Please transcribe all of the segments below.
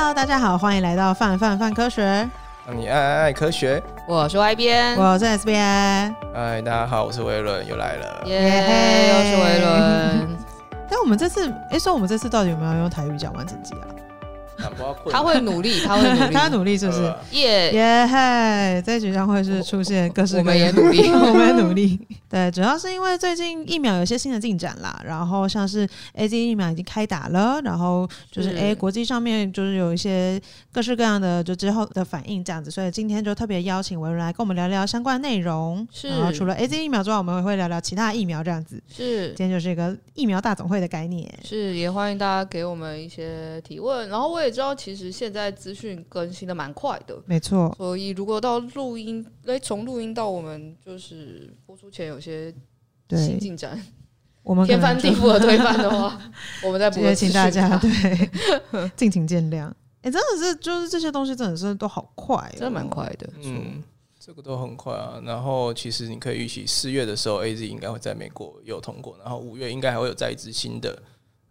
Hello，大家好，欢迎来到范范范科学。你爱爱爱科学，我是 Y 边，我是 S 边。嗨，大家好，我是维伦，又来了，耶、又是维伦。但我们这次，哎，说我们这次到底有没有用台语讲完整集啊？他会努力，他会努力，他努力是不是？耶耶嘿！这一局将会是出现各式各样，我们也努力，我们也努力。对，主要是因为最近疫苗有些新的进展啦，然后像是 AZ 疫苗已经开打了，然后就是哎，国际上面就是有一些各式各样的就之后的反应这样子，所以今天就特别邀请维伦来跟我们聊聊相关内容。是，然后除了 AZ 疫苗之外，我们也会聊聊其他疫苗这样子。是，今天就是一个疫苗大总会的概念。是，也欢迎大家给我们一些提问，然后我也知道其实现现在资讯更新的蛮快的，没错。所以如果到录音，哎，从录音到我们就是播出前有些新进展，我们天翻地覆的推翻的话，我们再补。请大家对，敬请见谅。哎，真的是，就是这些东西真的是都好快，哦，真的蛮快的。嗯，这个都很快啊。然后其实你可以预期四月的时候，AZ 应该会在美国有通过，然后五月应该还会有再一支新的。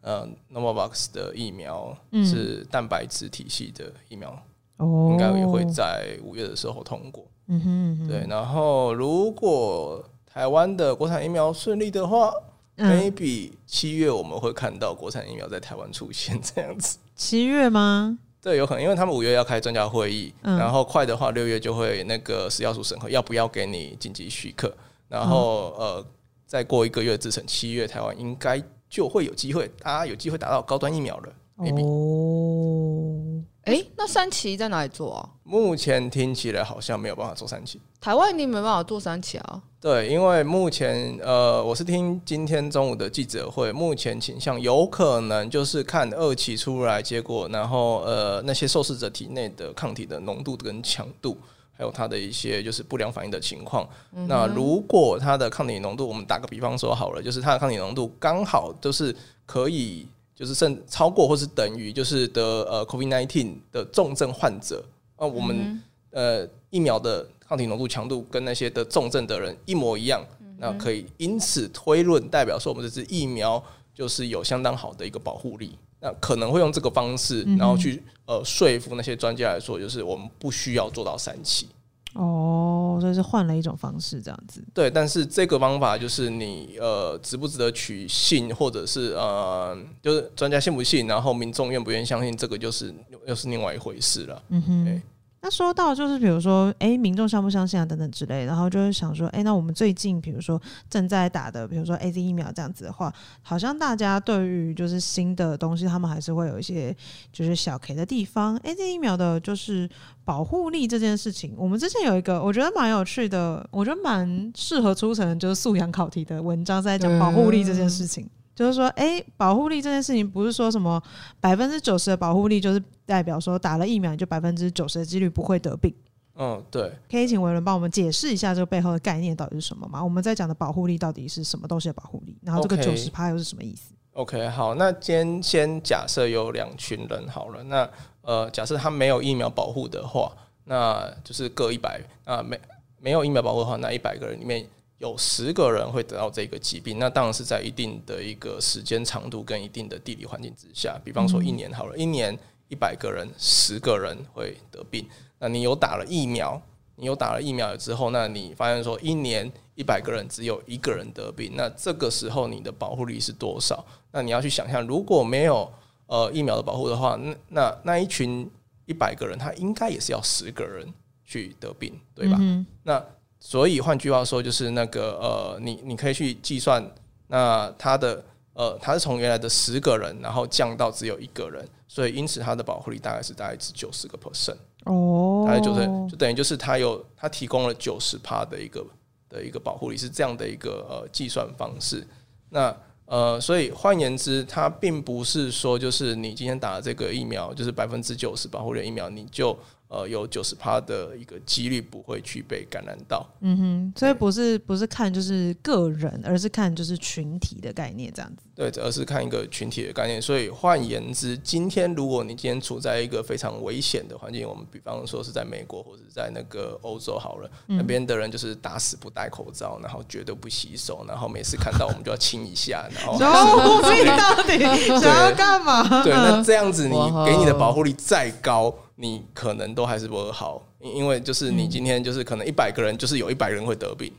呃，Novavax 的疫苗是蛋白质体系的疫苗，嗯、应该也会在五月的时候通过。嗯哼，嗯哼，对。然后，如果台湾的国产疫苗顺利的话，嗯，maybe 七月我们会看到国产疫苗在台湾出现这样子。七月吗？对，有可能，因为他们五月要开专家会议，嗯，然后快的话六月就会那个食药署审核要不要给你紧急许可，然后，嗯、呃，再过一个月制成，七月台湾应该。就会有机会，大家有机会打到高端疫苗了。maybe 哦，哎、欸，那三期在哪里做啊？目前听起来好像没有办法做三期。台湾你没办法做三期啊？对，因为目前呃，我是听今天中午的记者会，目前倾向有可能就是看二期出来结果，然后呃，那些受试者体内的抗体的浓度跟强度。还有它的一些就是不良反应的情况。那如果它的抗体浓度，我们打个比方说好了，就是它的抗体浓度刚好都是可以，就是甚超过或是等于，就是得呃 COVID-19 的重症患者，那我们呃疫苗的抗体浓度强度跟那些得重症的人一模一样，那可以因此推论，代表说我们这支疫苗就是有相当好的一个保护力。那可能会用这个方式，然后去呃说服那些专家来说，就是我们不需要做到三期。哦，所以是换了一种方式这样子。对，但是这个方法就是你呃值不值得取信，或者是呃就是专家信不信，然后民众愿不愿意相信，这个就是又是另外一回事了。嗯哼。那说到就是比如说，哎、民众相不相信啊，等等之类，然后就是想说，哎、那我们最近比如说正在打的，比如说 AZ 疫苗这样子的话，好像大家对于就是新的东西，他们还是会有一些就是小 K 的地方。AZ 疫苗的就是保护力这件事情，我们之前有一个我觉得蛮有趣的，我觉得蛮适合出成就是素养考题的文章，在讲保护力这件事情。嗯就是说，哎、欸，保护力这件事情不是说什么百分之九十的保护力，就是代表说打了疫苗就百分之九十的几率不会得病。嗯，对。可以请维伦帮我们解释一下这个背后的概念到底是什么吗？我们在讲的保护力到底是什么东西的保护力？然后这个九十趴又是什么意思？OK，好，那今天先假设有两群人好了，那呃，假设他没有疫苗保护的话，那就是各一百啊，没没有疫苗保护的话，那一百个人里面。有十个人会得到这个疾病，那当然是在一定的一个时间长度跟一定的地理环境之下。比方说一年好了，一年一百个人，十个人会得病。那你有打了疫苗，你有打了疫苗了之后，那你发现说一年一百个人只有一个人得病，那这个时候你的保护力是多少？那你要去想象，如果没有呃疫苗的保护的话，那那那一群一百个人，他应该也是要十个人去得病，对吧？那所以换句话说，就是那个呃，你你可以去计算，那他的呃，他是从原来的十个人，然后降到只有一个人，所以因此他的保护力大概是大概是九十个 percent 哦，大概就是就等于就是他有他提供了九十趴的一个的一个保护力，是这样的一个呃计算方式。那呃，所以换言之，它并不是说就是你今天打了这个疫苗，就是百分之九十保护力的疫苗，你就呃，有九十趴的一个几率不会去被感染到。嗯哼，所以不是不是看就是个人，而是看就是群体的概念这样子。对，而是看一个群体的概念。所以换言之，今天如果你今天处在一个非常危险的环境，我们比方说是在美国或者在那个欧洲好了，嗯、那边的人就是打死不戴口罩，然后绝对不洗手，然后每次看到我们就要亲一下，然后 你到底想要干嘛？对，那这样子你给你的保护力再高。你可能都还是不会好，因为就是你今天就是可能一百个人就是有一百人会得病，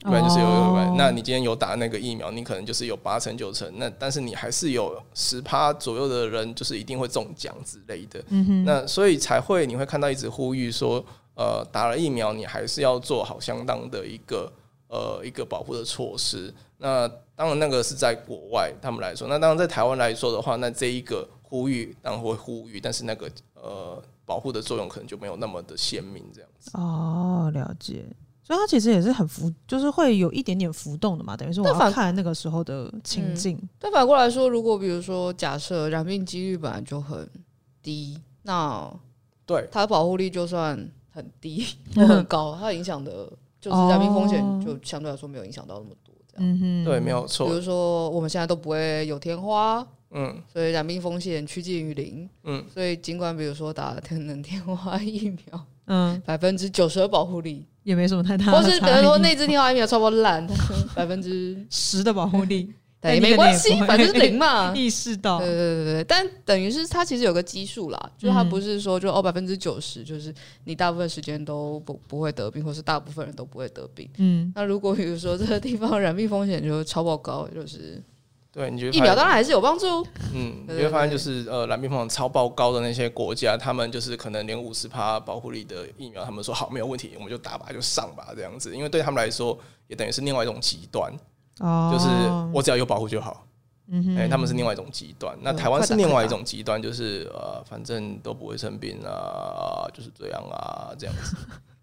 一般就是有有百。那你今天有打那个疫苗，你可能就是有八成九成。那但是你还是有十趴左右的人就是一定会中奖之类的。那所以才会你会看到一直呼吁说，呃，打了疫苗你还是要做好相当的一个呃一个保护的措施。那当然那个是在国外他们来说，那当然在台湾来说的话，那这一个呼吁当然会呼吁，但是那个呃。保护的作用可能就没有那么的鲜明，这样子哦，了解。所以它其实也是很浮，就是会有一点点浮动的嘛。等于是我要看那个时候的情境。但反过来说，如果比如说假设染病几率本来就很低，那对它的保护力就算很低 或很高，它影响的就是染病风险就相对来说没有影响到那么多。这样，嗯哼，对，没有错。比如说我们现在都不会有天花。嗯，所以染病风险趋近于零。嗯，所以尽管比如说打了天能天花疫苗，嗯，百分之九十的保护力也没什么太大，或是比如说那支天花疫苗超不烂，百分之十的保护力，也，没关系，反正是零嘛。意识到，对对对对，但等于是它其实有个基数啦，就是它不是说就哦百分之九十，就是你大部分时间都不不会得病，或是大部分人都不会得病。嗯，那如果比如说这个地方染病风险就超爆高，就是。对，你觉得疫苗当然还是有帮助。嗯，你会发现就是呃，染病风险超爆高的那些国家，他们就是可能连五十趴保护力的疫苗，他们说好没有问题，我们就打吧，就上吧这样子。因为对他们来说，也等于是另外一种极端，哦，就是我只要有保护就好。嗯哼，哎，他们是另外一种极端。那台湾是另外一种极端，就是呃，反正都不会生病啊，就是这样啊，这样子。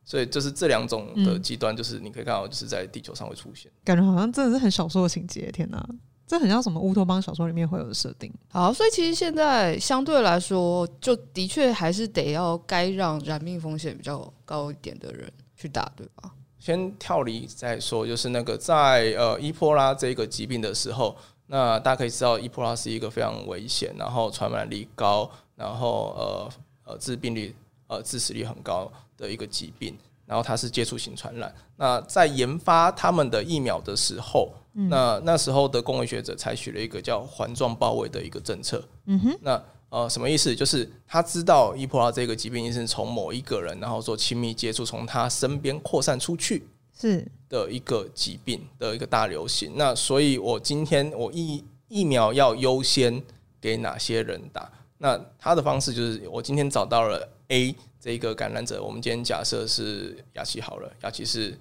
所以就是这两种的极端，就是你可以看到，就是在地球上会出现。感觉好像真的是很小说的情节，天哪！这很像什么乌托邦小说里面会有的设定。好，所以其实现在相对来说，就的确还是得要该让染病风险比较高一点的人去打，对吧？先跳离再说，就是那个在呃伊波拉这个疾病的时候，那大家可以知道伊波拉是一个非常危险，然后传染力高，然后呃呃致病率呃致死率很高的一个疾病，然后它是接触型传染。那在研发他们的疫苗的时候。嗯、那那时候的公卫学者采取了一个叫环状包围的一个政策。嗯哼，那呃什么意思？就是他知道伊普拉这个疾病是从某一个人，然后做亲密接触，从他身边扩散出去是的一个疾病的一个大流行。那所以我今天我疫疫苗要优先给哪些人打？那他的方式就是我今天找到了 A 这个感染者，我们今天假设是雅琪好了，雅琪是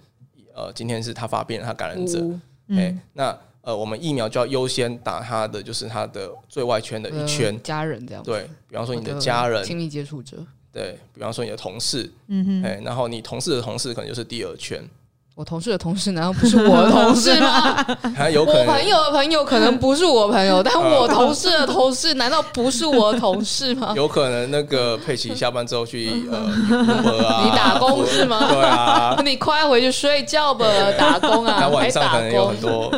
呃今天是他发病，他感染者。哎、欸，那呃，我们疫苗就要优先打他的，就是他的最外圈的一圈、呃、家人这样。对，比方说你的家人、亲密接触者。对，比方说你的同事。嗯哼。哎、欸，然后你同事的同事可能就是第二圈。我同事的同事难道不是我的同事吗？还有可能，我朋友的朋友可能不是我朋友，但我同事的同事难道不是我的同事吗？有可能那个佩奇下班之后去呃，啊、你打工是吗？对啊，你快回去睡觉吧，打工啊，他晚上可能有很多。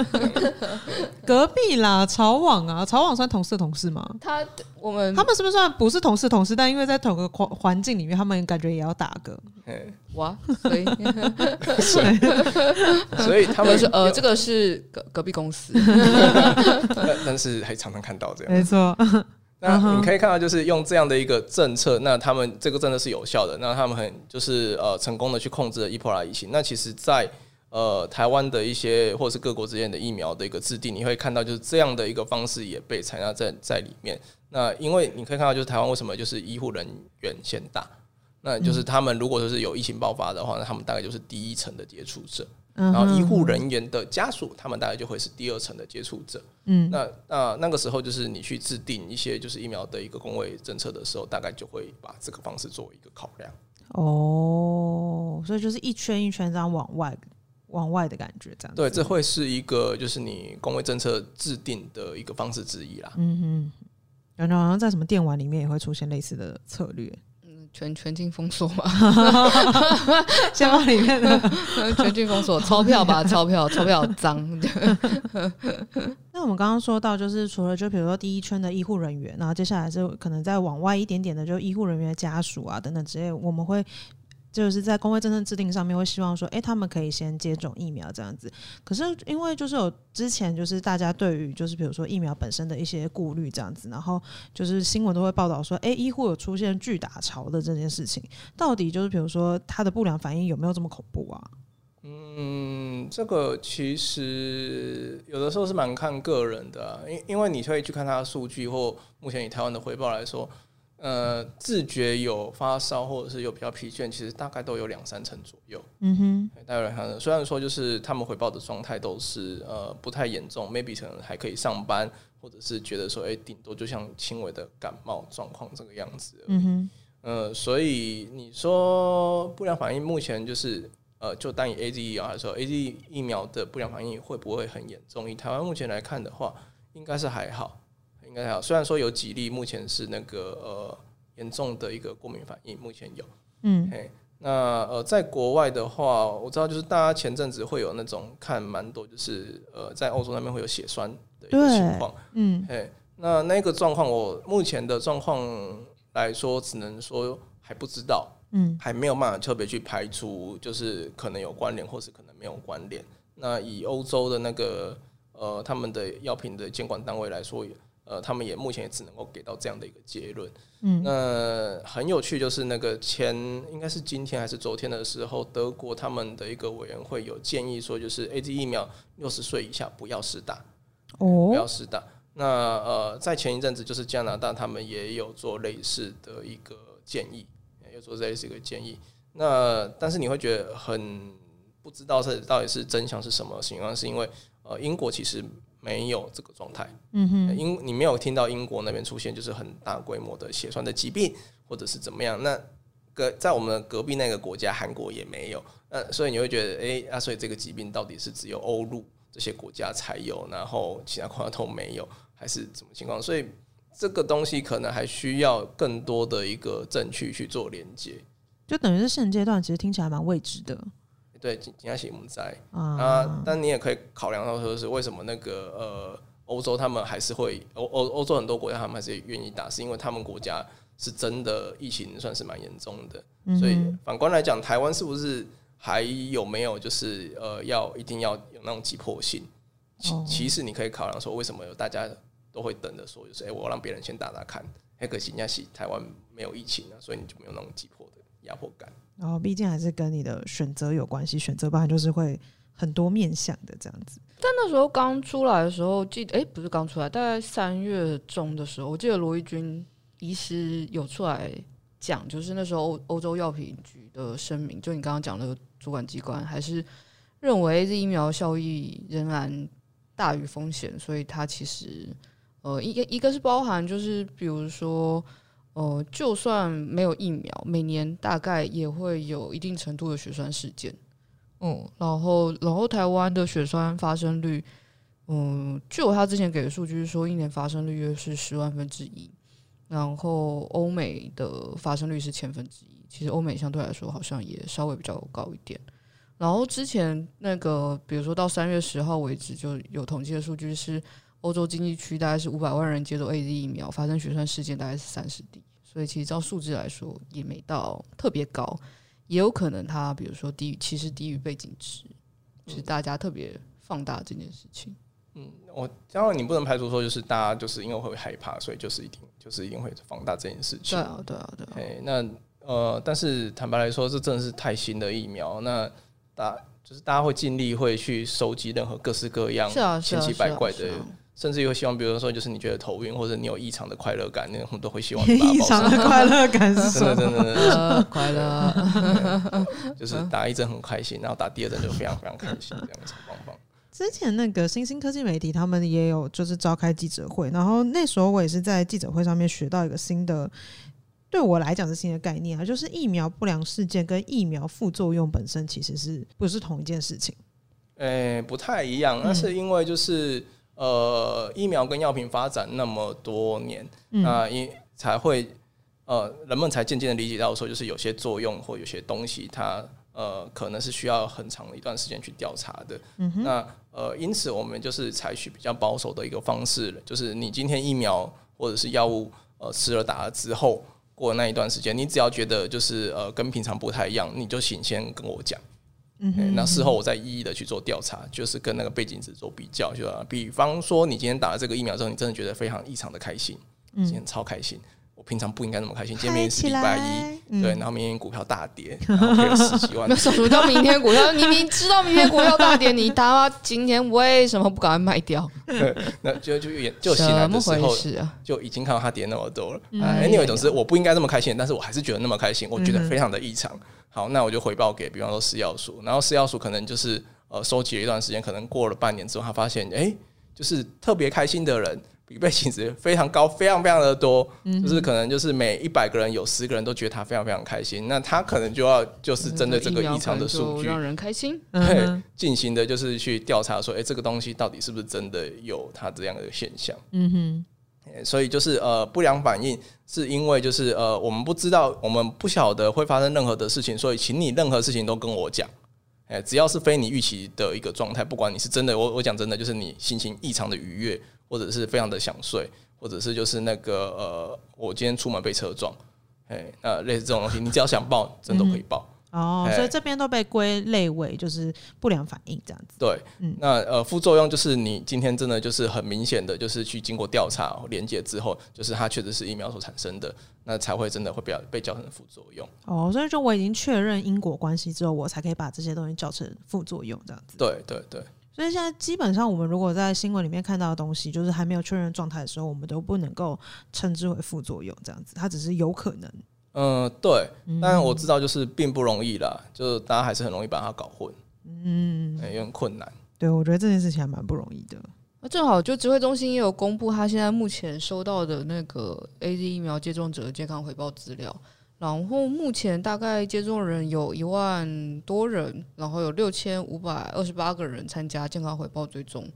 隔壁啦，曹网啊，曹网算同事的同事吗？他我们他们是不是算不是同事同事？但因为在同个环环境里面，他们感觉也要打个。哇，所以 所以他们是呃，这个是隔隔壁公司，但是还常常看到这样，没错。那你可以看到，就是用这样的一个政策，那他们这个政策是有效的，那他们很就是呃成功的去控制了伊波拉疫情。那其实，在呃台湾的一些或者是各国之间的疫苗的一个制定，你会看到就是这样的一个方式也被采纳在在里面。那因为你可以看到，就是台湾为什么就是医护人员先打。那就是他们如果说是有疫情爆发的话，那他们大概就是第一层的接触者，然后医护人员的家属，他们大概就会是第二层的接触者。嗯，那那那个时候就是你去制定一些就是疫苗的一个工位政策的时候，大概就会把这个方式作为一个考量。哦，所以就是一圈一圈这样往外往外的感觉，这样。对，这会是一个就是你工位政策制定的一个方式之一啦。嗯哼，然后好像在什么电玩里面也会出现类似的策略。全全境封锁嘛，先把里面的 全境封锁，钞票吧，钞票，钞票脏。那我们刚刚说到，就是除了就比如说第一圈的医护人员，然后接下来是可能再往外一点点的，就医护人员的家属啊等等之类，我们会。就是在公卫政策制定上面会希望说，诶、他们可以先接种疫苗这样子。可是因为就是有之前就是大家对于就是比如说疫苗本身的一些顾虑这样子，然后就是新闻都会报道说，诶、欸，医护有出现拒打潮的这件事情，到底就是比如说他的不良反应有没有这么恐怖啊？嗯，这个其实有的时候是蛮看个人的、因因为你可以去看他的数据，或目前以台湾的回报来说。呃，自觉有发烧或者是有比较疲倦，其实大概都有两三成左右。嗯哼，大概两三成。虽然说就是他们回报的状态都是呃不太严重，maybe 可能还可以上班，或者是觉得说，哎、欸，顶多就像轻微的感冒状况这个样子。嗯哼，呃，所以你说不良反应目前就是呃，就单以 AZ 疫苗来说，AZ 疫苗的不良反应会不会很严重？以台湾目前来看的话，应该是还好。应该还好，虽然说有几例目前是那个呃严重的一个过敏反应，目前有，嗯，嘿，那呃在国外的话，我知道就是大家前阵子会有那种看蛮多，就是呃在欧洲那边会有血栓的一个情况，嗯，嘿，那那个状况我目前的状况来说，只能说还不知道，嗯，还没有办法特别去排除，就是可能有关联，或是可能没有关联。那以欧洲的那个呃他们的药品的监管单位来说，呃，他们也目前也只能够给到这样的一个结论。嗯，那很有趣，就是那个前应该是今天还是昨天的时候，德国他们的一个委员会有建议说，就是 AZ 疫苗六十岁以下不要施打，哦，不要施打。那呃，在前一阵子，就是加拿大他们也有做类似的一个建议，有做类似一个建议。那但是你会觉得很不知道是到底是真相是什么情况，是因为呃，英国其实。没有这个状态，嗯哼，英你没有听到英国那边出现就是很大规模的血栓的疾病，或者是怎么样？那隔在我们隔壁那个国家韩国也没有，那所以你会觉得，哎，啊，所以这个疾病到底是只有欧陆这些国家才有，然后其他国家都没有，还是怎么情况？所以这个东西可能还需要更多的一个证据去做连接，就等于是现阶段其实听起来蛮未知的。对，紧紧要写母灾。啊，但你也可以考量到说是为什么那个呃欧洲他们还是会欧欧欧洲很多国家他们还是愿意打，是因为他们国家是真的疫情算是蛮严重的，所以反观来讲，台湾是不是还有没有就是呃要一定要有那种急迫性？其其实你可以考量说，为什么有大家都会等着说，就是哎、欸，我让别人先打打看，那可惜人家是台湾没有疫情啊，所以你就没有那种急迫的压迫感。然后，毕竟还是跟你的选择有关系，选择不然就是会很多面向的这样子。但那时候刚出来的时候，记得哎，不是刚出来，大概三月中的时候，我记得罗伊军医师有出来讲，就是那时候欧欧洲药品局的声明，就你刚刚讲的主管机关还是认为这疫苗效益仍然大于风险，所以它其实呃，一个一个是包含就是比如说。哦、呃，就算没有疫苗，每年大概也会有一定程度的血栓事件。嗯，然后，然后台湾的血栓发生率，嗯，就他之前给的数据是说，一年发生率约是十万分之一。然后，欧美的发生率是千分之一。其实，欧美相对来说好像也稍微比较高一点。然后，之前那个，比如说到三月十号为止，就有统计的数据是。欧洲经济区大概是五百万人接种 AZ 疫苗，发生血栓事件大概是三十例，所以其实照数字来说也没到特别高，也有可能它比如说低于，其实低于背景值，就是大家特别放大这件事情。嗯，我当然你不能排除说就是大家就是因为会害怕，所以就是一定就是一定会放大这件事情。对啊，对啊，对啊。哎，那呃，但是坦白来说，这真的是太新的疫苗，那大就是大家会尽力会去收集任何各式各样千奇百怪的。甚至有希望，比如说，就是你觉得头晕，或者你有异常的快乐感，那种都会希望你 异常的快乐感是什么？真的真的真的快乐，就是打一针很开心，然后打第二针就非常非常开心，这样子棒棒。之前那个新兴科技媒体他们也有就是召开记者会，然后那时候我也是在记者会上面学到一个新的，对我来讲是新的概念啊，就是疫苗不良事件跟疫苗副作用本身其实是不是同一件事情？诶、欸，不太一样，那是因为就是。呃，疫苗跟药品发展那么多年，那、嗯、因才会呃，人们才渐渐的理解到说，就是有些作用或有些东西它，它呃可能是需要很长的一段时间去调查的。那呃，因此我们就是采取比较保守的一个方式，就是你今天疫苗或者是药物呃吃了打了之后，过了那一段时间，你只要觉得就是呃跟平常不太一样，你就请先跟我讲。嗯哼。那事后我再一一的去做调查，就是跟那个背景值做比较，就比方说你今天打了这个疫苗之后，你真的觉得非常异常的开心，今天超开心。我平常不应该那么开心，今天明明是礼拜一，嗯、对，然后明天股票大跌，然后赔了十几万。那什么叫明天股票？你明知道明天股票大跌，你他妈今天为什么不赶快卖掉？对，那就就就醒来的时候，就已经看到它跌那么多了。Anyway，总之我不应该那么开心，但是我还是觉得那么开心，我觉得非常的异常。好，那我就回报给，比方说食药署，然后食药署可能就是呃收集了一段时间，可能过了半年之后，他发现哎、欸，就是特别开心的人。比背景值非常高，非常非常的多，就是可能就是每一百个人有十个人都觉得他非常非常开心，那他可能就要就是针对这个异常的数据，让人开心，对，进行的就是去调查说，哎，这个东西到底是不是真的有它这样的现象？嗯哼，所以就是呃，不良反应是因为就是呃，我们不知道，我们不晓得会发生任何的事情，所以请你任何事情都跟我讲，哎，只要是非你预期的一个状态，不管你是真的，我我讲真的，就是你心情异常的愉悦。或者是非常的想睡，或者是就是那个呃，我今天出门被车撞，哎，那类似这种东西，你只要想报，真的可以报。哦，所以这边都被归类为就是不良反应这样子。对，嗯，那呃副作用就是你今天真的就是很明显的就是去经过调查连接之后，就是它确实是疫苗所产生的，那才会真的会被被叫成副作用。哦，所以说我已经确认因果关系之后，我才可以把这些东西叫成副作用这样子。对对对。所以现在基本上，我们如果在新闻里面看到的东西，就是还没有确认状态的时候，我们都不能够称之为副作用这样子，它只是有可能。嗯，对。但我知道，就是并不容易啦，就是大家还是很容易把它搞混。嗯，也很困难。对，我觉得这件事情还蛮不容易的。那正好，就指挥中心也有公布，他现在目前收到的那个 AZ 疫苗接种者的健康回报资料。然后目前大概接种人有一万多人，然后有六千五百二十八个人参加健康回报追踪，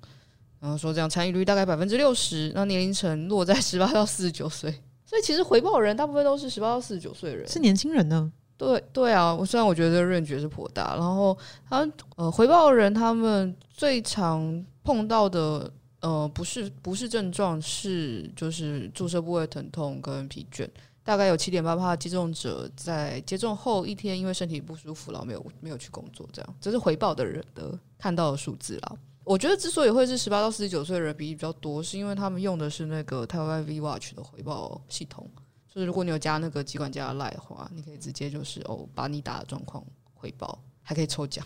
然后说这样参与率大概百分之六十，那年龄层落在十八到四十九岁，所以其实回报人大部分都是十八到四十九岁的人，是年轻人呢？对对啊，我虽然我觉得 range 是颇大，然后他呃回报人他们最常碰到的呃不是不是症状是就是注射部位疼痛跟疲倦。大概有七点八帕接种者在接种后一天因为身体不舒服，然后没有没有去工作，这样这是回报的人的看到的数字啦。我觉得之所以会是十八到四十九岁的人比例比较多，是因为他们用的是那个台湾 V Watch 的回报系统，就是如果你有加那个机管家的赖的话，你可以直接就是哦把你打的状况回报，还可以抽奖。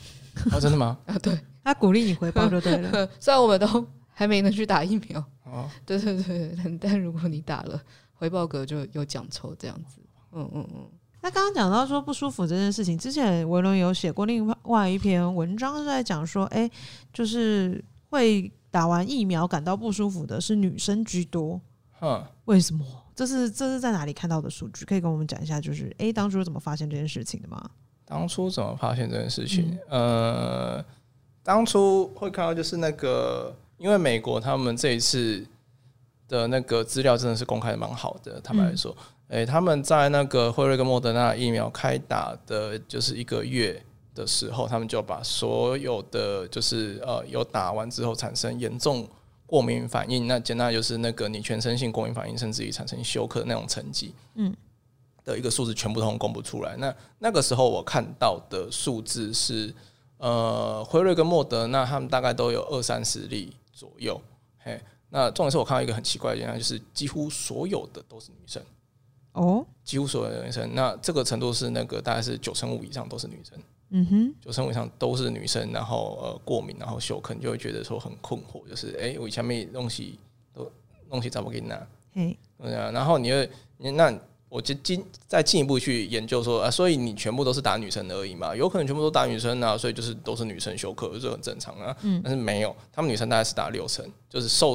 哦，真的吗？啊，对，他鼓励你回报就对了。虽然我们都还没能去打疫苗，哦，对对对，但如果你打了。回报格就有奖抽这样子，嗯嗯嗯。那刚刚讲到说不舒服这件事情，之前维伦有写过另外一篇文章是在讲说，哎、欸，就是会打完疫苗感到不舒服的是女生居多。嗯，为什么？这是这是在哪里看到的数据？可以跟我们讲一下，就是哎、欸，当初怎么发现这件事情的吗？当初怎么发现这件事情？嗯、呃，当初会看到就是那个，因为美国他们这一次。的那个资料真的是公开的蛮好的。坦白来说，诶、他们在那个辉瑞跟莫德纳疫苗开打的，就是一个月的时候，他们就把所有的就是呃有打完之后产生严重过敏反应，那简单就是那个你全身性过敏反应，甚至于产生休克那种成绩，嗯，的一个数字全部都公布出来。那那个时候我看到的数字是，呃，辉瑞跟莫德纳他们大概都有二三十例左右，嘿。那重点是我看到一个很奇怪的现象，就是几乎所有的都是女生哦，几乎所有的女生。那这个程度是那个大概是九成五以上都是女生，嗯哼，九成五以上都是女生。然后呃过敏，然后休克，就会觉得说很困惑，就是哎、欸，我以前没东西都东西怎么给你拿？嘿，对啊。然后你会你那我就进再进一步去研究说啊，所以你全部都是打女生而已嘛？有可能全部都打女生啊，所以就是都是女生休克，这很正常啊。嗯，但是没有，他们女生大概是打六成，就是受。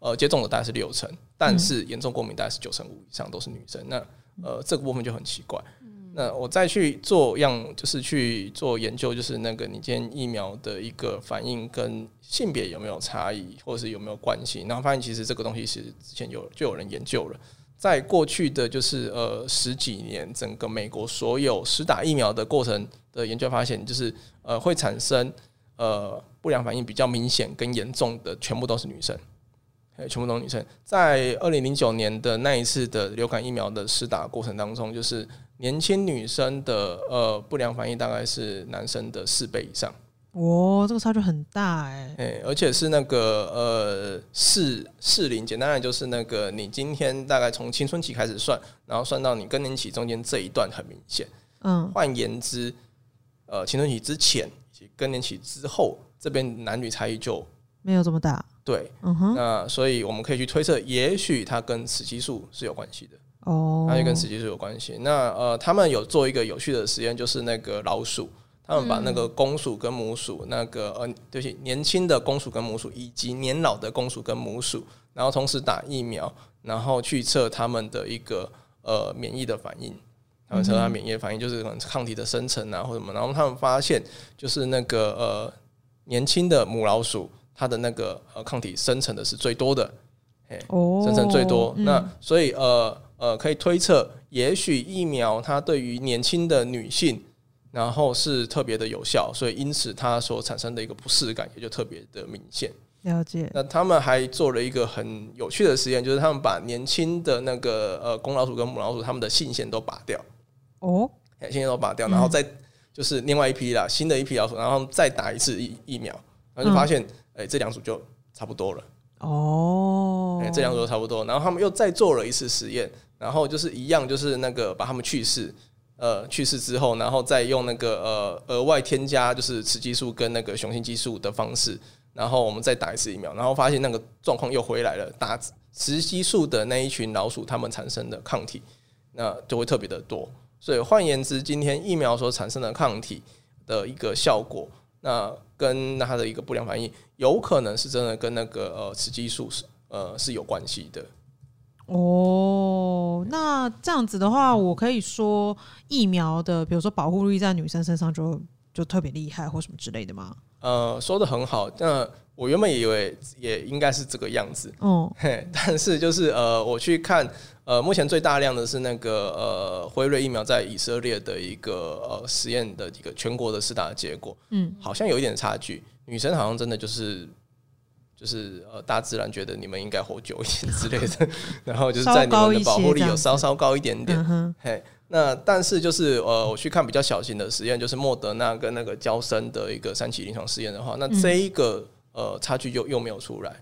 呃，接种的大概是六成，但是严重过敏大概是九成五以上都是女生。那呃，这个部分就很奇怪。那我再去做样，就是去做研究，就是那个你今天疫苗的一个反应跟性别有没有差异，或者是有没有关系？然后发现其实这个东西是之前有就有人研究了。在过去的就是呃十几年，整个美国所有实打疫苗的过程的研究发现，就是呃会产生呃不良反应比较明显跟严重的，全部都是女生。全部都是女生。在二零零九年的那一次的流感疫苗的施打过程当中，就是年轻女生的呃不良反应大概是男生的四倍以上。哇，这个差距很大哎、欸！而且是那个呃适适龄，简单来就是那个你今天大概从青春期开始算，然后算到你更年期中间这一段很明显。嗯，换言之，呃，青春期之前以及更年期之后，这边男女差异就没有这么大。对，嗯哼，那所以我们可以去推测，也许它跟雌激素是有关系的哦，它就跟雌激素有关系。那呃，他们有做一个有趣的实验，就是那个老鼠，他们把那个公鼠跟母鼠，那个呃，对不起，年轻的公鼠跟母鼠，以及年老的公鼠跟母鼠，然后同时打疫苗，然后去测他们的一个呃免疫的反应，他们测它免疫反应，就是可能抗体的生成啊或什么，然后他们发现就是那个呃年轻的母老鼠。它的那个呃抗体生成的是最多的，哎，生成最多。嗯、那所以呃呃可以推测，也许疫苗它对于年轻的女性，然后是特别的有效，所以因此它所产生的一个不适感也就特别的明显。了解。那他们还做了一个很有趣的实验，就是他们把年轻的那个呃公老鼠跟母老鼠他们的性腺都拔掉，哦，性腺都拔掉，然后再就是另外一批啦，新的一批老鼠，然后再打一次疫疫苗，然后就发现。嗯哎、欸，这两组就差不多了。哦，哎，这两组都差不多。然后他们又再做了一次实验，然后就是一样，就是那个把他们去世，呃，去世之后，然后再用那个呃额外添加就是雌激素跟那个雄性激素的方式，然后我们再打一次疫苗，然后发现那个状况又回来了。打雌激素的那一群老鼠，它们产生的抗体那就会特别的多。所以换言之，今天疫苗所产生的抗体的一个效果。那跟那它的一个不良反应，有可能是真的跟那个呃雌激素是呃是有关系的。哦，那这样子的话，我可以说疫苗的，比如说保护力在女生身上就就特别厉害，或什么之类的吗？呃，说的很好。那我原本以为也应该是这个样子。哦，嘿，但是就是呃，我去看。呃，目前最大量的是那个呃辉瑞疫苗在以色列的一个呃实验的一个全国的试打的结果，嗯，好像有一点差距。女生好像真的就是就是呃大自然觉得你们应该活久一点之类的，然后就是在你们的保护力有稍稍高一点点。嗯、嘿，那但是就是呃我去看比较小型的实验，就是莫德纳跟那个娇生的一个三期临床试验的话，那这一个呃差距又又没有出来。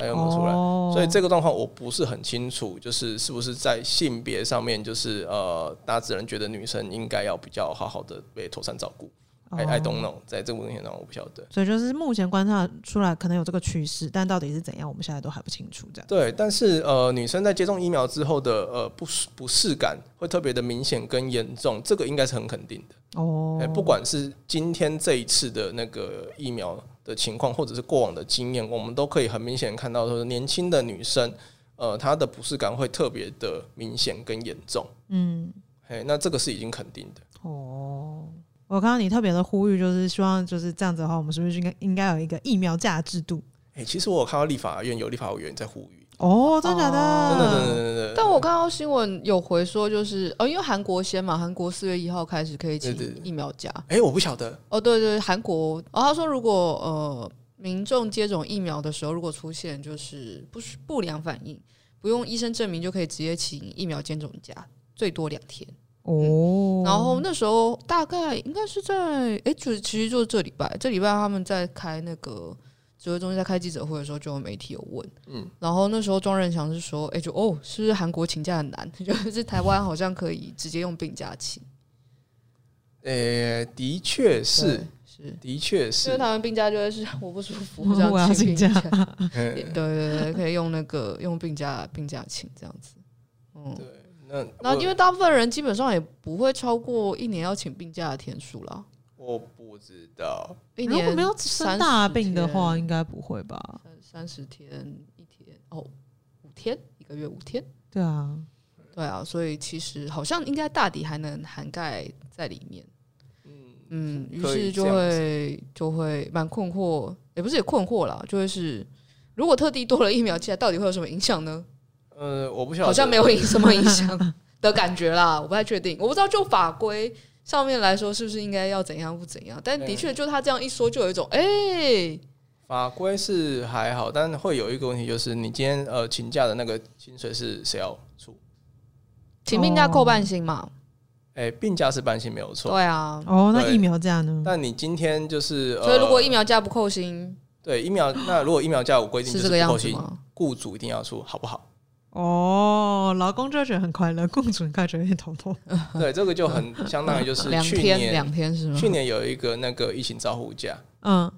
还有没有出来？所以这个状况我不是很清楚，就是是不是在性别上面，就是呃，大家只能觉得女生应该要比较好好的被妥善照顾。I I don't know，在这个问题上我不晓得。所以就是目前观察出来可能有这个趋势，但到底是怎样，我们现在都还不清楚。这样对，但是呃，女生在接种疫苗之后的呃不不适感会特别的明显跟严重，这个应该是很肯定的。哦，不管是今天这一次的那个疫苗。的情况，或者是过往的经验，我们都可以很明显看到，说年轻的女生，呃，她的不适感会特别的明显跟严重。嗯，嘿，那这个是已经肯定的。哦，我刚刚你特别的呼吁，就是希望就是这样子的话，我们是不是应该应该有一个疫苗价制度？哎，其实我有看到立法院有立法委员在呼吁。哦，真的假的？真的，真的，真的。但我看到新闻有回说，就是哦，因为韩国先嘛，韩国四月一号开始可以请疫苗假。哎、欸，我不晓得。哦，对对，韩国。哦，他说如果呃民众接种疫苗的时候，如果出现就是不不良反应，不用医生证明就可以直接请疫苗接种假，最多两天。哦、嗯。然后那时候大概应该是在哎，就其实就是这礼拜，这礼拜他们在开那个。指挥中心在开记者会的时候，就有媒体有问，嗯，然后那时候庄仁祥是说，哎、欸，就哦，是不是韩国请假很难？就是台湾好像可以直接用病假请。呃、欸，的确是，是，的确是，因为台湾病假就是我不舒服，这样请病假，对对对，可以用那个用病假病假请这样子。嗯，对，那那因为大部分人基本上也不会超过一年要请病假的天数了。我不知道，如果没有生大病的话，应该不会吧？三十天一天哦，五天一个月五天，对啊，对啊，所以其实好像应该大抵还能涵盖在里面。嗯嗯，于是就会就会蛮困惑，也不是也困惑啦，就会是如果特地多了疫苗假，到底会有什么影响呢？呃，我不晓得，好像没有影什么影 响的感觉啦，我不太确定，我不知道就法规上面来说是不是应该要怎样不怎样，但的确就他这样一说，就有一种哎。欸法规是还好，但会有一个问题，就是你今天呃请假的那个薪水是谁要出？请病假扣半薪嘛？哎、欸，病假是半薪没有错。对啊。哦，那疫苗假呢？但你今天就是，所以如果疫苗假不扣薪，对疫苗，那如果疫苗假我规定就是不扣薪，雇主一定要出，好不好？哦，老公就会觉得很快乐，雇主开始有点头痛。对，这个就很相当于就是去年两天是吗？去年有一个那个疫情照护假，嗯。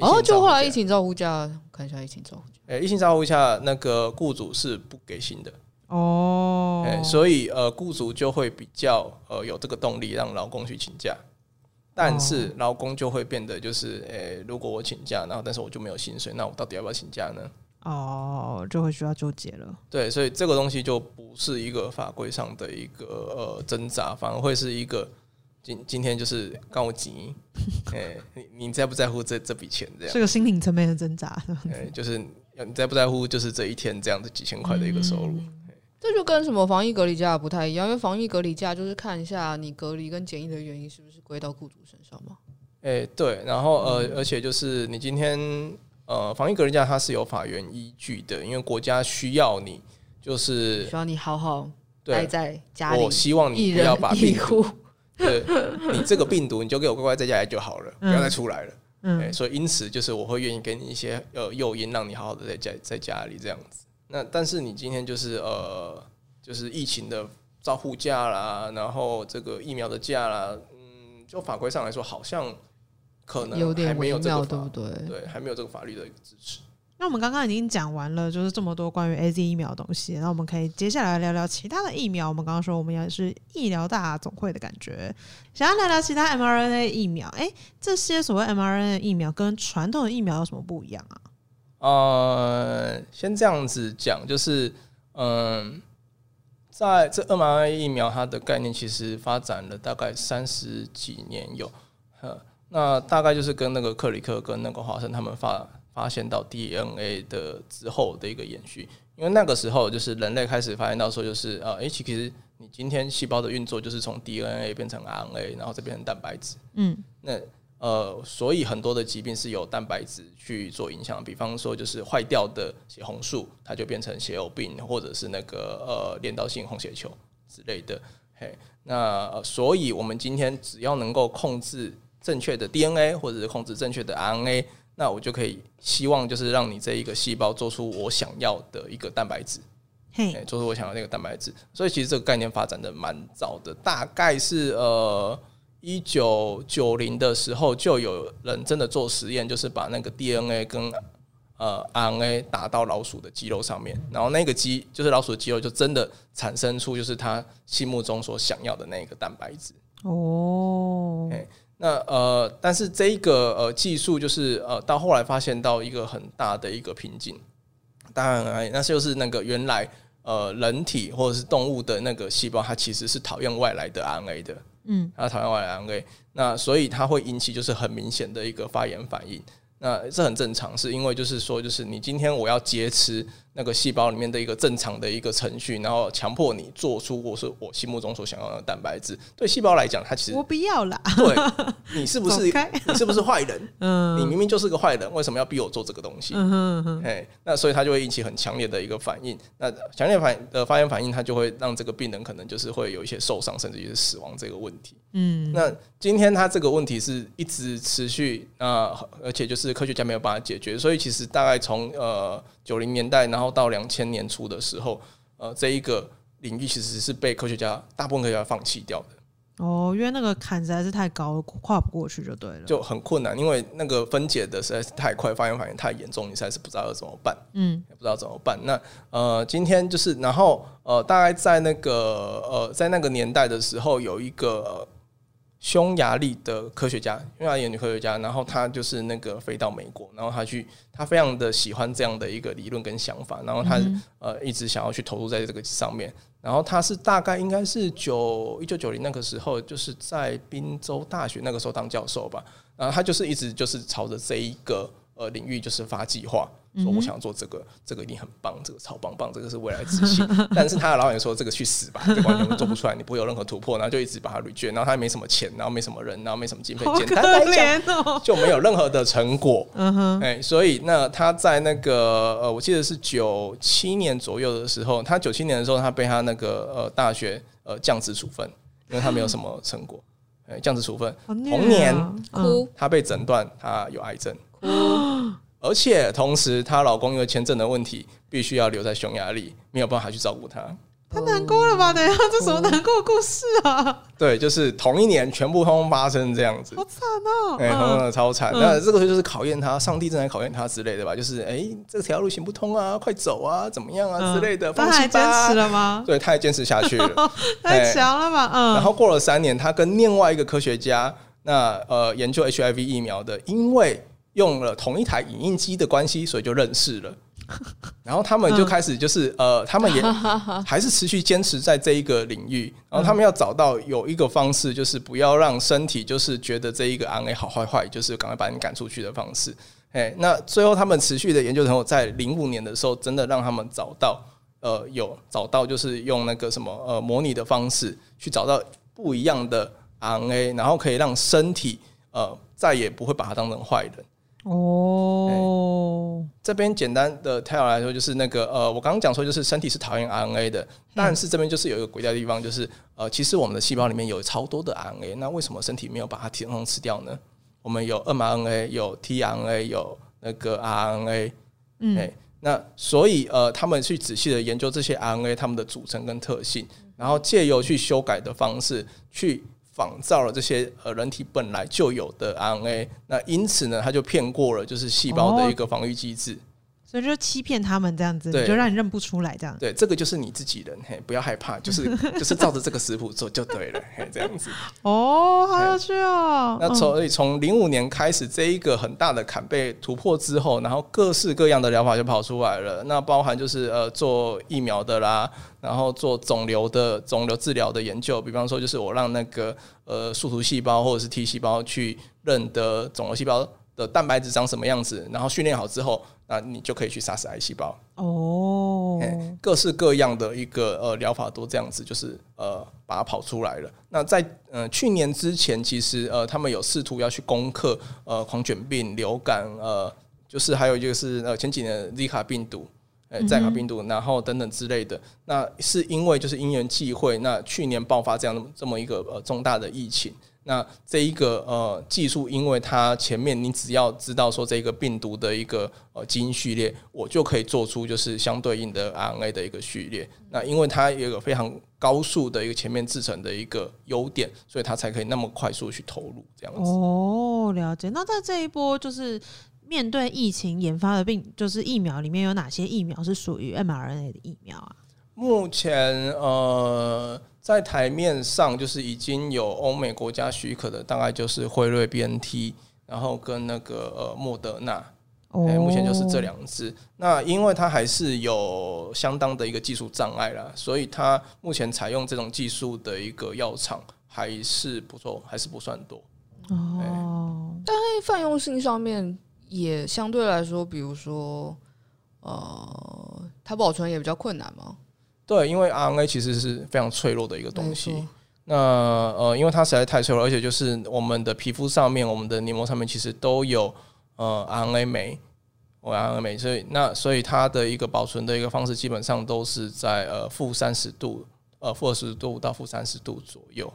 哦，就后来疫情照护假，看一下疫情照护假。哎，疫情照护假那个雇主是不给薪的哦，哎，所以呃，雇主就会比较呃有这个动力让劳工去请假，但是劳工就会变得就是，哎，如果我请假，然后但是我就没有薪水，那我到底要不要请假呢？哦，就会需要纠结了。对，所以这个东西就不是一个法规上的一个呃挣扎，反而会是一个。今今天就是告急，哎、欸，你你在不在乎这这笔钱？这样是个心灵层面的挣扎。哎、欸，就是你在不在乎，就是这一天这样子几千块的一个收入。这就跟什么防疫隔离假不太一样，因为防疫隔离假就是看一下你隔离跟检疫的原因是不是归到雇主身上嘛。哎、欸，对，然后呃，而且就是你今天呃，防疫隔离假它是有法源依据的，因为国家需要你，就是需要你好好待在家里。我希望你不要把病毒。对，你这个病毒，你就给我乖乖在家里就好了，不要再出来了。嗯，欸、所以因此就是我会愿意给你一些呃诱因，让你好好的在家在家里这样子。那但是你今天就是呃，就是疫情的照护假啦，然后这个疫苗的假啦，嗯，就法规上来说，好像可能有点微妙，对不对？对，还没有这个法律的一个支持。那我们刚刚已经讲完了，就是这么多关于 AZ 疫苗的东西。那我们可以接下来聊聊其他的疫苗。我们刚刚说我们也是医疗大总会的感觉，想要聊聊其他 mRNA 疫苗。哎、欸，这些所谓 mRNA 疫苗跟传统的疫苗有什么不一样啊？呃，先这样子讲，就是嗯，在这 mRNA 疫苗它的概念其实发展了大概三十几年有，那大概就是跟那个克里克跟那个华生他们发。发现到 DNA 的之后的一个延续，因为那个时候就是人类开始发现到说，就是呃，诶，其实你今天细胞的运作就是从 DNA 变成 RNA，然后再变成蛋白质。嗯，那呃，所以很多的疾病是由蛋白质去做影响，比方说就是坏掉的血红素，它就变成血友病，或者是那个呃镰刀性红血球之类的。嘿，那、呃、所以我们今天只要能够控制正确的 DNA，或者是控制正确的 RNA。那我就可以希望就是让你这一个细胞做出我想要的一个蛋白质，嘿，做出我想要的那个蛋白质。所以其实这个概念发展的蛮早的，大概是呃一九九零的时候就有人真的做实验，就是把那个 DNA 跟呃 RNA 打到老鼠的肌肉上面，然后那个肌就是老鼠的肌肉就真的产生出就是他心目中所想要的那个蛋白质。哦。那呃，但是这一个呃技术就是呃，到后来发现到一个很大的一个瓶颈。当然，那就是那个原来呃人体或者是动物的那个细胞，它其实是讨厌外来的 RNA 的。嗯，它讨厌外来 RNA，那所以它会引起就是很明显的一个发炎反应。那这很正常，是因为就是说，就是你今天我要劫持。那个细胞里面的一个正常的一个程序，然后强迫你做出我是我心目中所想要的蛋白质。对细胞来讲，它其实我不要了。对，你是不是你是不是坏人？嗯，你明明就是个坏人，为什么要逼我做这个东西？嗯哼哼。哎，那所以它就会引起很强烈的一个反应。那强烈反的发炎反应，它就会让这个病人可能就是会有一些受伤，甚至于是死亡这个问题。嗯，那今天它这个问题是一直持续啊，而且就是科学家没有办法解决，所以其实大概从呃。九零年代，然后到两千年初的时候，呃，这一个领域其实是被科学家大部分科学家放弃掉的。哦，因为那个坎实在是太高，跨不过去就对了，就很困难。因为那个分解的实在是太快，发炎反应太严重，你实在是不知道要怎么办。嗯，也不知道怎么办。那呃，今天就是，然后呃，大概在那个呃，在那个年代的时候，有一个。匈牙利的科学家，匈牙利女科学家，然后她就是那个飞到美国，然后她去，她非常的喜欢这样的一个理论跟想法，然后她呃一直想要去投入在这个上面，然后她是大概应该是九一九九零那个时候，就是在宾州大学那个时候当教授吧，然后她就是一直就是朝着这一个呃领域就是发计划。说我想要做这个，这个一定很棒，这个超棒棒，这个是未来之星。但是他的老板说：“这个去死吧，这完全做不出来，你不会有任何突破。”然后就一直把他 reject，然后他也没什么钱，然后没什么人，然后没什么经费，简单来讲就没有任何的成果。嗯哼，哎，所以那他在那个呃，我记得是九七年左右的时候，他九七年的时候，他被他那个呃大学呃降职处分，因为他没有什么成果，哎，降职处分。同年，哭，他被诊断他有癌症。而且同时，她老公因为签证的问题，必须要留在匈牙利，没有办法去照顾她。太难过了吧？等一下，这什么难过的故事啊？对，就是同一年全部通通发生这样子，好惨哦！哎，通通的超惨。那这个就是考验他，上帝正在考验他之类的吧？就是哎，这条路行不通啊，快走啊，怎么样啊之类的。他还坚持了吗？对，他还坚持下去了，太强了吧？嗯。然后过了三年，他跟另外一个科学家，那呃研究 HIV 疫苗的，因为。用了同一台影印机的关系，所以就认识了。然后他们就开始就是呃，他们也 还是持续坚持在这一个领域。然后他们要找到有一个方式，就是不要让身体就是觉得这一个 RNA 好坏坏，就是赶快把你赶出去的方式。哎，那最后他们持续的研究，成果在零五年的时候，真的让他们找到呃，有找到就是用那个什么呃模拟的方式去找到不一样的 RNA，然后可以让身体呃再也不会把它当成坏人。哦，这边简单的 tell 来说，就是那个呃，我刚刚讲说，就是身体是讨厌 RNA 的，但是这边就是有一个诡异的地方，就是呃，其实我们的细胞里面有超多的 RNA，那为什么身体没有把它统统吃掉呢？我们有 mRNA，有 tRNA，有那个 RNA，嗯，那所以呃，他们去仔细的研究这些 RNA 它们的组成跟特性，然后借由去修改的方式去。仿造了这些呃人体本来就有的 RNA，那因此呢，它就骗过了就是细胞的一个防御机制。哦所以就欺骗他们这样子，你就让你认不出来这样。对，这个就是你自己人，嘿，不要害怕，就是就是照着这个食谱做就对了，嘿，这样子。哦，好有趣哦。那从从零五年开始，这一个很大的坎被突破之后，然后各式各样的疗法就跑出来了。那包含就是呃做疫苗的啦，然后做肿瘤的肿瘤治疗的研究，比方说就是我让那个呃树突细胞或者是 T 细胞去认得肿瘤细胞的蛋白质长什么样子，然后训练好之后。那你就可以去杀死癌细胞哦，各式各样的一个呃疗法都这样子，就是呃把它跑出来了。那在呃去年之前，其实呃他们有试图要去攻克呃狂犬病、流感，呃就是还有就是呃前几年的 Zika 病毒，呃寨卡病毒，然后等等之类的。那是因为就是因缘际会，那去年爆发这样这么一个呃重大的疫情。那这一个呃技术，因为它前面你只要知道说这个病毒的一个呃基因序列，我就可以做出就是相对应的 RNA 的一个序列。那因为它有一个非常高速的一个前面制成的一个优点，所以它才可以那么快速去投入这样子。哦，了解。那在这一波就是面对疫情研发的病，就是疫苗里面有哪些疫苗是属于 mRNA 的疫苗啊？目前呃。在台面上，就是已经有欧美国家许可的，大概就是辉瑞、BNT，然后跟那个呃莫德纳，哦、欸，目前就是这两支。那因为它还是有相当的一个技术障碍啦，所以它目前采用这种技术的一个药厂还是不错，还是不算多。哦，欸、但是泛用性上面也相对来说，比如说呃，它保存也比较困难嘛。对，因为 RNA 其实是非常脆弱的一个东西。那呃，因为它实在太脆弱，而且就是我们的皮肤上面、我们的黏膜上面其实都有呃 RNA 酶，我 RNA 酶，所以那所以它的一个保存的一个方式，基本上都是在呃负三十度，呃负二十度到负三十度左右。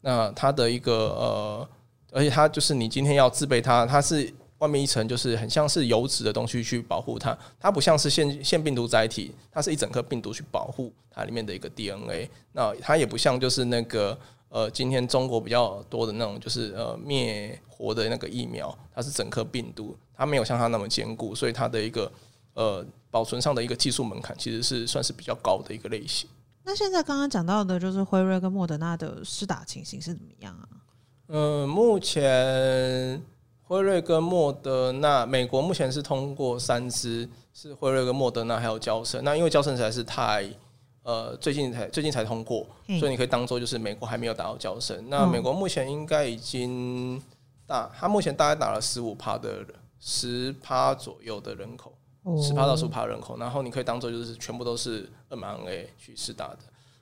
那它的一个呃，而且它就是你今天要制备它，它是。外面一层就是很像是油脂的东西去保护它，它不像是腺腺病毒载体，它是一整颗病毒去保护它里面的一个 DNA。那它也不像就是那个呃，今天中国比较多的那种就是呃灭活的那个疫苗，它是整颗病毒，它没有像它那么坚固，所以它的一个呃保存上的一个技术门槛其实是算是比较高的一个类型。那现在刚刚讲到的就是辉瑞跟莫德纳的试打情形是怎么样啊？嗯，目前。辉瑞跟莫德纳，美国目前是通过三支，是辉瑞跟莫德纳还有交生。那因为交生实在是太，呃，最近才最近才通过，嗯、所以你可以当做就是美国还没有打到交生。那美国目前应该已经打，他目前大概打了十五趴的十趴左右的人口，十趴到十五趴人口，然后你可以当做就是全部都是 mRNA 去试打的。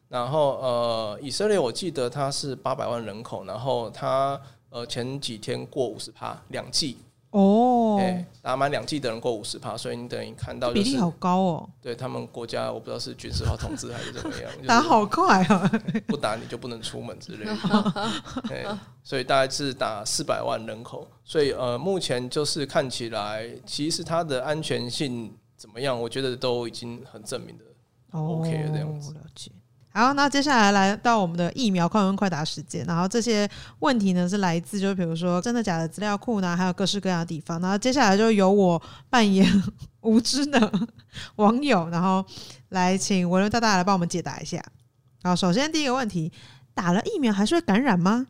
然后呃，以色列我记得它是八百万人口，然后它呃前几天过五十趴两季。哦，哎，打满两季的人过五十趴，所以你等于看到、就是、比例好高哦。对他们国家，我不知道是军事化统治还是怎么样，就是、打好快啊！不打你就不能出门之类的。对，所以大概是打四百万人口，所以呃，目前就是看起来，其实它的安全性怎么样，我觉得都已经很证明的，OK 了这样子。了解。好，那接下来来到我们的疫苗快问快答时间。然后这些问题呢是来自，就比如说真的假的资料库呢，还有各式各样的地方。然后接下来就由我扮演无知的网友，然后来请文伦大大来帮我们解答一下。好，首先第一个问题，打了疫苗还是会感染吗？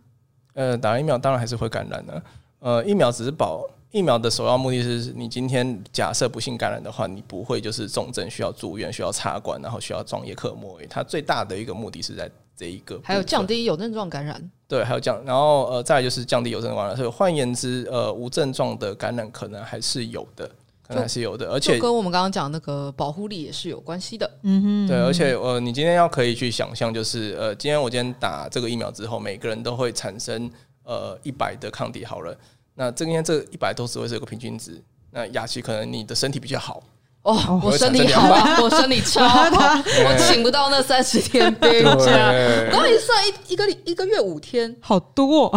呃，打了疫苗当然还是会感染的。呃，疫苗只是保。疫苗的首要目的是你今天假设不幸感染的话，你不会就是重症需要住院、需要插管，然后需要装叶克膜。它最大的一个目的是在这一个，还有降低有症状感染。对，还有降，然后呃，再来就是降低有症状感染。所以换言之，呃，无症状的感染可能还是有的，可能还是有的，而且跟我们刚刚讲那个保护力也是有关系的。嗯哼，对，而且呃，你今天要可以去想象，就是呃，今天我今天打这个疫苗之后，每个人都会产生呃一百的抗体，好了。那这边这一百多只会是有个平均值。那雅琪可能你的身体比较好哦，我身体好啊，我身体超好，我请不到那三十天 病假，我刚一算一一个一个月五天，好多，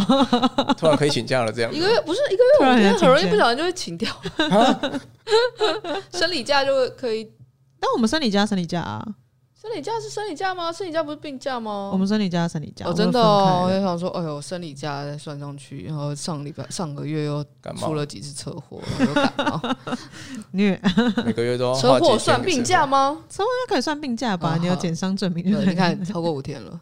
突然可以请假了，这样一个月不是一个月五天，很容易不小心就会请掉，生理假就可以，但我们生理假生理假啊。生理假是生理假吗？生理假不是病假吗？我们生理假生理假哦，真的哦。我就想说，哎呦，生理假再算上去，然后上礼拜上个月又出了几次车祸，又感冒。你每个月都车祸算病假吗？车祸应该可以算病假吧？你有减伤证明？你看超过五天了。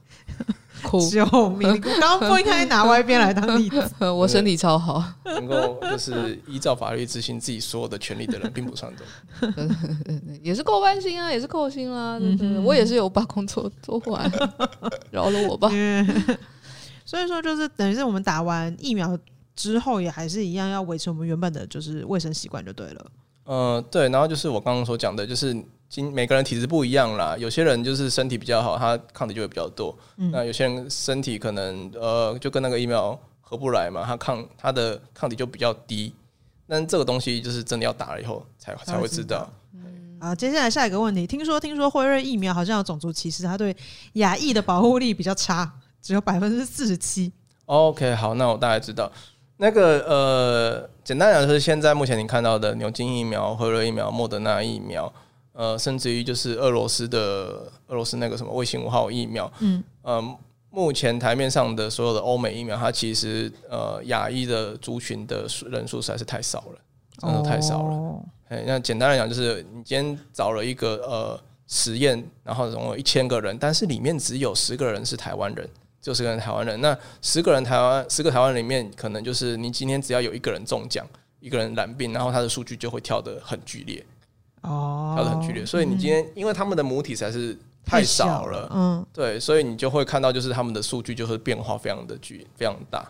救命！刚刚不应该拿外边来当例子。我身体超好，能够就是依照法律执行自己所有的权利的人，并不算多。也是够关心啊，也是够心啦。对对对，我也是有把工作做完，饶了我吧。所以说，就是等于是我们打完疫苗之后，也还是一样要维持我们原本的就是卫生习惯就对了。呃，对，然后就是我刚刚所讲的，就是。今每个人体质不一样啦，有些人就是身体比较好，他抗体就会比较多。嗯、那有些人身体可能呃，就跟那个疫苗合不来嘛，他抗他的抗体就比较低。但这个东西就是真的要打了以后才才会知道。嗯，好，接下来下一个问题，听说听说辉瑞疫苗好像有种族歧视，它对亚裔的保护力比较差，只有百分之四十七。OK，好，那我大概知道。那个呃，简单讲就是现在目前你看到的牛津疫苗、辉瑞疫苗、莫德纳疫苗。呃，甚至于就是俄罗斯的俄罗斯那个什么卫星五号疫苗，嗯，呃，目前台面上的所有的欧美疫苗，它其实呃亚裔的族群的人数实在是太少了，真的太少了。哦，那简单来讲，就是你今天找了一个呃实验，然后总共一千个人，但是里面只有十个人是台湾人，只有十个人台湾人。那十个人台湾十个台湾人里面，可能就是你今天只要有一个人中奖，一个人染病，然后他的数据就会跳得很剧烈。哦，跳得很剧烈，所以你今天因为他们的母体实在是太少了，嗯，对，所以你就会看到就是他们的数据就会变化非常的巨，非常大。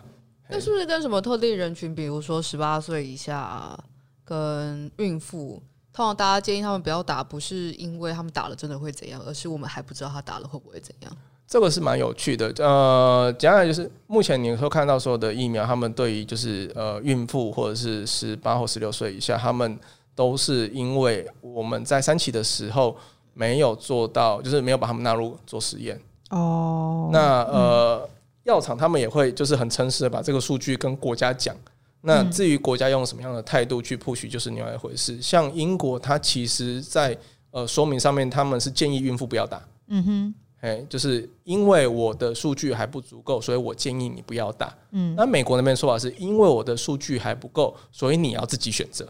那是不是跟什么特定人群，比如说十八岁以下跟孕妇，通常大家建议他们不要打，不是因为他们打了真的会怎样，而是我们还不知道他打了会不会怎样。这个是蛮有趣的，呃，讲来就是目前你会看到所有的疫苗，他们对于就是呃孕妇或者是十八或十六岁以下，他们。都是因为我们在三期的时候没有做到，就是没有把他们纳入做实验。哦，那呃，药厂他们也会就是很诚实的把这个数据跟国家讲。那至于国家用什么样的态度去 push，就是另外一回事。像英国，它其实在呃说明上面，他们是建议孕妇不要打。嗯哼，哎，就是因为我的数据还不足够，所以我建议你不要打。嗯，那美国那边说法是因为我的数据还不够，所以你要自己选择。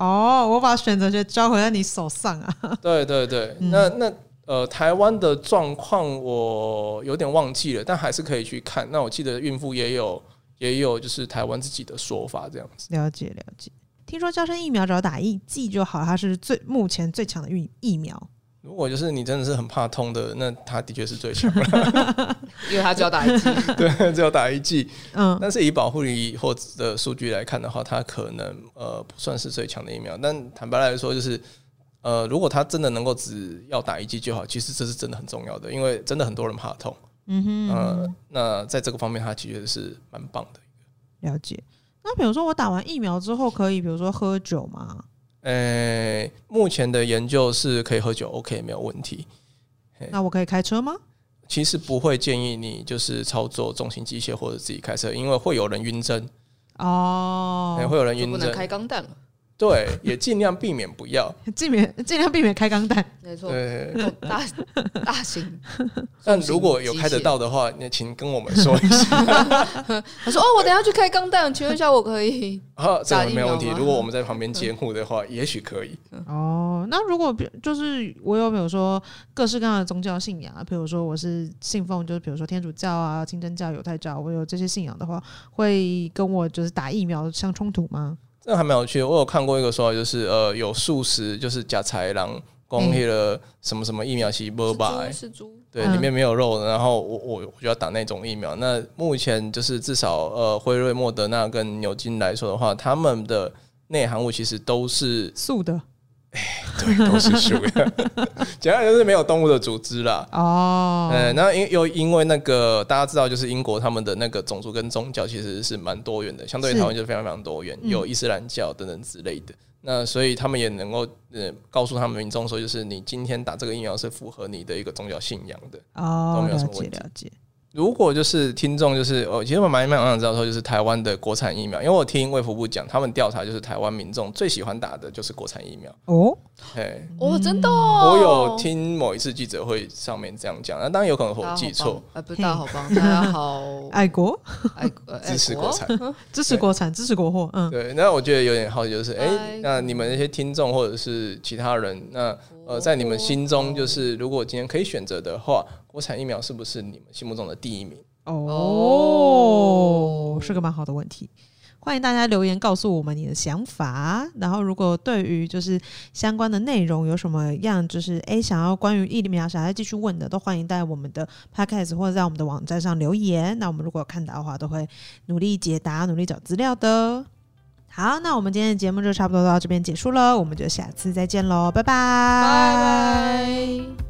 哦，我把选择权交回在你手上啊！对对对，嗯、那那呃，台湾的状况我有点忘记了，但还是可以去看。那我记得孕妇也有也有，就是台湾自己的说法这样子。了解了解，听说娇生疫苗只要打一剂就好，它是最目前最强的疫疫苗。如果就是你真的是很怕痛的，那他的确是最强的，因为他只要打一剂，对，只要打一剂。嗯，但是以保护力或者的数据来看的话，它可能呃不算是最强的疫苗。但坦白来说，就是呃，如果他真的能够只要打一剂就好，其实这是真的很重要的，因为真的很多人怕痛。嗯哼，呃，那在这个方面，它其实是蛮棒的。了解。那比如说我打完疫苗之后，可以比如说喝酒吗？呃、欸，目前的研究是可以喝酒，OK，没有问题。那我可以开车吗？其实不会建议你就是操作重型机械或者自己开车，因为会有人晕针。哦、欸，会有人晕针，不能开钢弹。对，也尽量避免不要，尽免尽量避免开钢弹，没错。对，大大型。但如果有开得到的话，那请跟我们说一下。他说：“哦，我等下去开钢弹，请问一下，我可以？”啊，这个没有问题。如果我们在旁边监护的话，也许可以。哦，那如果比就是我有比如说各式各样的宗教信仰啊，比如说我是信奉就是比如说天主教啊、清真教、犹太教，我有这些信仰的话，会跟我就是打疫苗相冲突吗？这还蛮有趣的，我有看过一个说法，就是呃，有素食，就是假豺狼攻击了什么什么疫苗，其实不吧，是猪，对，里面没有肉，然后我我我就要打那种疫苗。那目前就是至少呃，辉瑞、莫德纳跟牛津来说的话，他们的内含物其实都是素的。哎，对，都是鼠的，简单就是没有动物的组织啦。哦，呃，那因又因为那个大家知道，就是英国他们的那个种族跟宗教其实是蛮多元的，相对于台湾就非常非常多元，有伊斯兰教等等之类的。那所以他们也能够呃告诉他们民众说，就是你今天打这个疫苗是符合你的一个宗教信仰的。哦，都没有什么问题。如果就是听众，就是哦其实我蛮蛮想知道说，就是台湾的国产疫苗，因为我听卫福部讲，他们调查就是台湾民众最喜欢打的就是国产疫苗。哦，嘿，哦，真的，哦，我有听某一次记者会上面这样讲，那当然有可能我记错。啊，不知道，好棒，大家好，爱国，爱国，支持国产，支持国产，支持国货。嗯，对。那我觉得有点好奇，就是哎，欸，那你们那些听众或者是其他人，那呃，在你们心中，就是如果今天可以选择的话。国产疫苗是不是你们心目中的第一名？哦，是个蛮好的问题。欢迎大家留言告诉我们你的想法。然后，如果对于就是相关的内容有什么样，就是诶想要关于疫苗想要继续问的，都欢迎在我们的 podcast 或者在我们的网站上留言。那我们如果看到的话，都会努力解答，努力找资料的。好，那我们今天的节目就差不多到这边结束了，我们就下次再见喽，拜拜，拜拜。